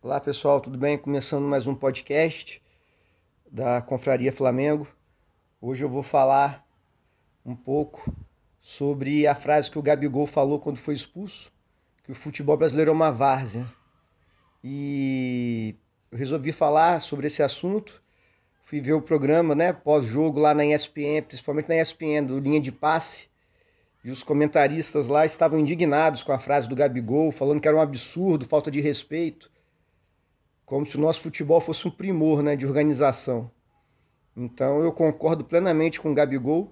Olá pessoal, tudo bem? Começando mais um podcast da Confraria Flamengo. Hoje eu vou falar um pouco sobre a frase que o Gabigol falou quando foi expulso, que o futebol brasileiro é uma várzea. E eu resolvi falar sobre esse assunto. Fui ver o programa, né, pós-jogo lá na ESPN, principalmente na ESPN, do Linha de Passe. E os comentaristas lá estavam indignados com a frase do Gabigol, falando que era um absurdo, falta de respeito como se o nosso futebol fosse um primor né, de organização. Então eu concordo plenamente com o Gabigol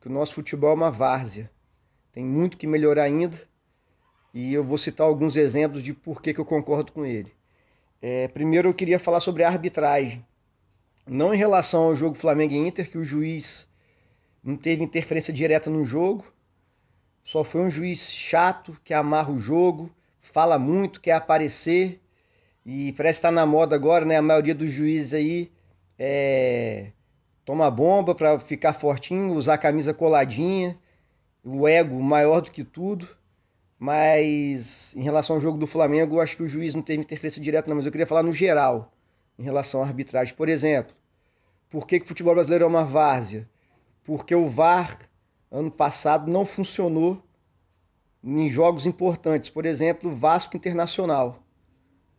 que o nosso futebol é uma várzea. Tem muito que melhorar ainda e eu vou citar alguns exemplos de por que, que eu concordo com ele. É, primeiro eu queria falar sobre a arbitragem. Não em relação ao jogo Flamengo e Inter, que o juiz não teve interferência direta no jogo, só foi um juiz chato que amarra o jogo, fala muito, quer aparecer e parece estar tá na moda agora, né? A maioria dos juízes aí é, toma bomba para ficar fortinho, usar a camisa coladinha, o ego maior do que tudo. Mas em relação ao jogo do Flamengo, eu acho que o juiz não teve interferência direta, não. Mas eu queria falar no geral, em relação à arbitragem. Por exemplo, por que, que o futebol brasileiro é uma várzea? Porque o VAR, ano passado, não funcionou em jogos importantes. Por exemplo, Vasco Internacional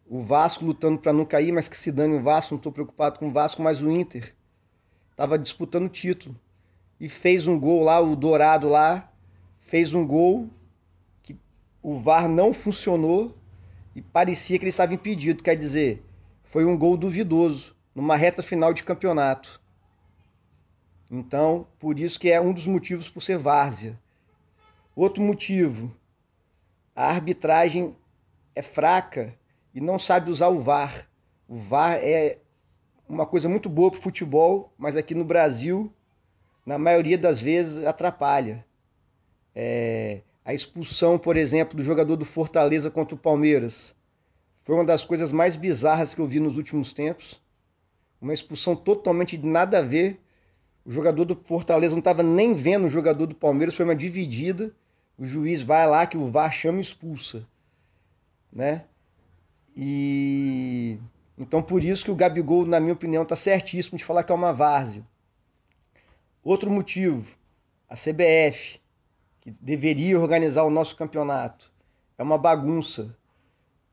o Vasco lutando para não cair, mas que se dane o Vasco, não estou preocupado com o Vasco, mas o Inter estava disputando o título e fez um gol lá, o Dourado lá fez um gol que o VAR não funcionou e parecia que ele estava impedido, quer dizer, foi um gol duvidoso numa reta final de campeonato. Então, por isso que é um dos motivos por ser várzea. Outro motivo, a arbitragem é fraca e não sabe usar o VAR. O VAR é uma coisa muito boa para o futebol, mas aqui no Brasil, na maioria das vezes, atrapalha. É, a expulsão, por exemplo, do jogador do Fortaleza contra o Palmeiras foi uma das coisas mais bizarras que eu vi nos últimos tempos. Uma expulsão totalmente de nada a ver. O jogador do Fortaleza não estava nem vendo o jogador do Palmeiras, foi uma dividida. O juiz vai lá que o VAR chama e expulsa. Né? E então por isso que o Gabigol, na minha opinião, está certíssimo de falar que é uma várzea. Outro motivo, a CBF, que deveria organizar o nosso campeonato, é uma bagunça.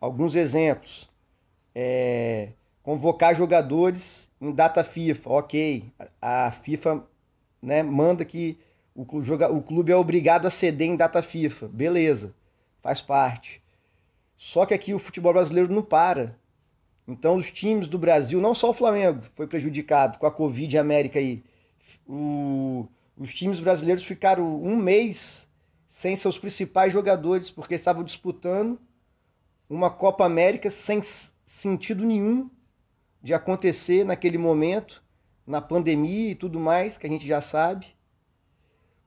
Alguns exemplos. É, convocar jogadores em data FIFA, ok. A FIFA né, manda que o, clube é obrigado a ceder em data FIFA, beleza, faz parte. Só que aqui o futebol brasileiro não para. Então os times do Brasil, não só o Flamengo foi prejudicado com a Covid América aí. O, os times brasileiros ficaram um mês sem seus principais jogadores, porque estavam disputando uma Copa América sem sentido nenhum de acontecer naquele momento, na pandemia e tudo mais, que a gente já sabe.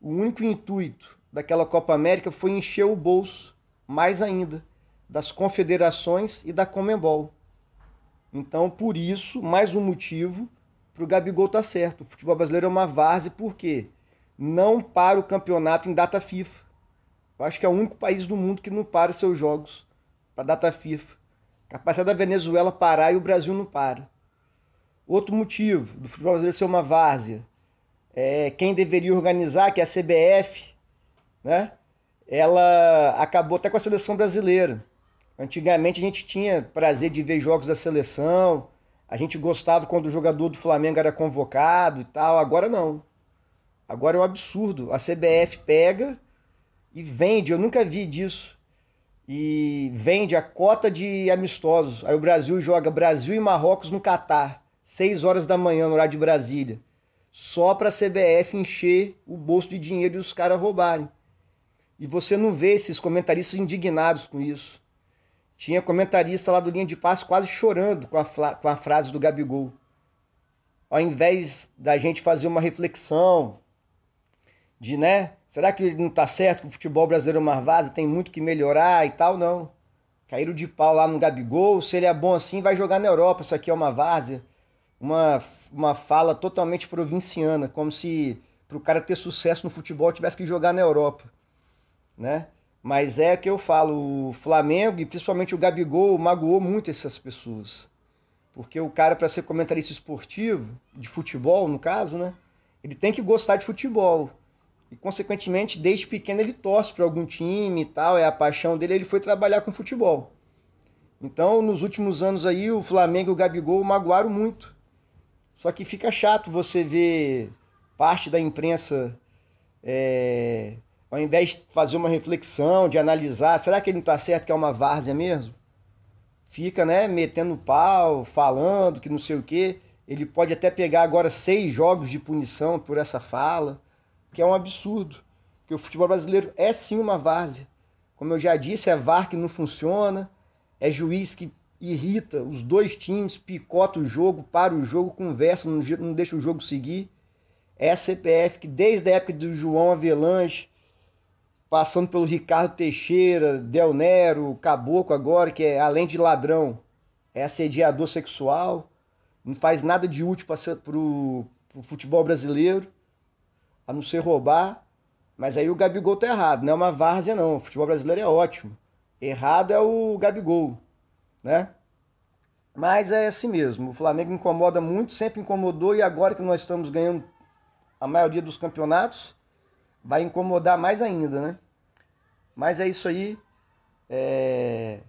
O único intuito daquela Copa América foi encher o bolso, mais ainda das confederações e da Comembol. Então, por isso, mais um motivo para o Gabigol estar tá certo. O futebol brasileiro é uma várzea porque não para o campeonato em data FIFA. Eu acho que é o único país do mundo que não para seus jogos para data FIFA. Capacidade da Venezuela parar e o Brasil não para. Outro motivo do futebol brasileiro ser uma várzea é quem deveria organizar, que é a CBF, né? Ela acabou até com a seleção brasileira. Antigamente a gente tinha prazer de ver jogos da seleção, a gente gostava quando o jogador do Flamengo era convocado e tal, agora não. Agora é um absurdo. A CBF pega e vende, eu nunca vi disso. E vende a cota de amistosos. Aí o Brasil joga Brasil e Marrocos no Catar, 6 horas da manhã no horário de Brasília. Só para a CBF encher o bolso de dinheiro e os caras roubarem. E você não vê esses comentaristas indignados com isso. Tinha comentarista lá do Linha de Passe quase chorando com a, com a frase do Gabigol. Ao invés da gente fazer uma reflexão de, né, será que não está certo que o futebol brasileiro é uma vaza, tem muito que melhorar e tal? Não. Caíram de pau lá no Gabigol, se ele é bom assim, vai jogar na Europa, isso aqui é uma várzea. Uma, uma fala totalmente provinciana, como se para o cara ter sucesso no futebol tivesse que jogar na Europa, né? Mas é que eu falo, o Flamengo e principalmente o Gabigol magoou muito essas pessoas. Porque o cara, para ser comentarista esportivo, de futebol no caso, né? Ele tem que gostar de futebol. E, consequentemente, desde pequeno ele torce para algum time e tal, é a paixão dele, ele foi trabalhar com futebol. Então, nos últimos anos aí, o Flamengo e o Gabigol magoaram muito. Só que fica chato você ver parte da imprensa, é, ao invés de fazer uma reflexão, de analisar, será que ele não está certo que é uma várzea mesmo? Fica, né, metendo pau, falando que não sei o quê. Ele pode até pegar agora seis jogos de punição por essa fala, que é um absurdo. Porque o futebol brasileiro é sim uma várzea. Como eu já disse, é VAR que não funciona, é juiz que irrita os dois times, picota o jogo, para o jogo, conversa, não deixa o jogo seguir. É a CPF que desde a época do João Avelange, passando pelo Ricardo Teixeira, Del Nero, Caboclo agora, que é além de ladrão, é assediador sexual, não faz nada de útil para o futebol brasileiro, a não ser roubar. Mas aí o Gabigol tá errado, não é uma várzea não, o futebol brasileiro é ótimo. Errado é o Gabigol, né? Mas é assim mesmo. O Flamengo incomoda muito, sempre incomodou e agora que nós estamos ganhando a maioria dos campeonatos, vai incomodar mais ainda, né? Mas é isso aí. É...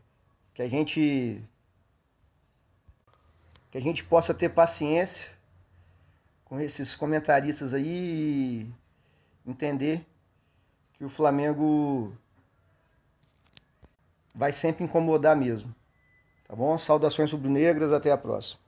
Que a gente que a gente possa ter paciência com esses comentaristas aí e entender que o Flamengo vai sempre incomodar mesmo. Tá bom? Saudações rubro-negras, até a próxima.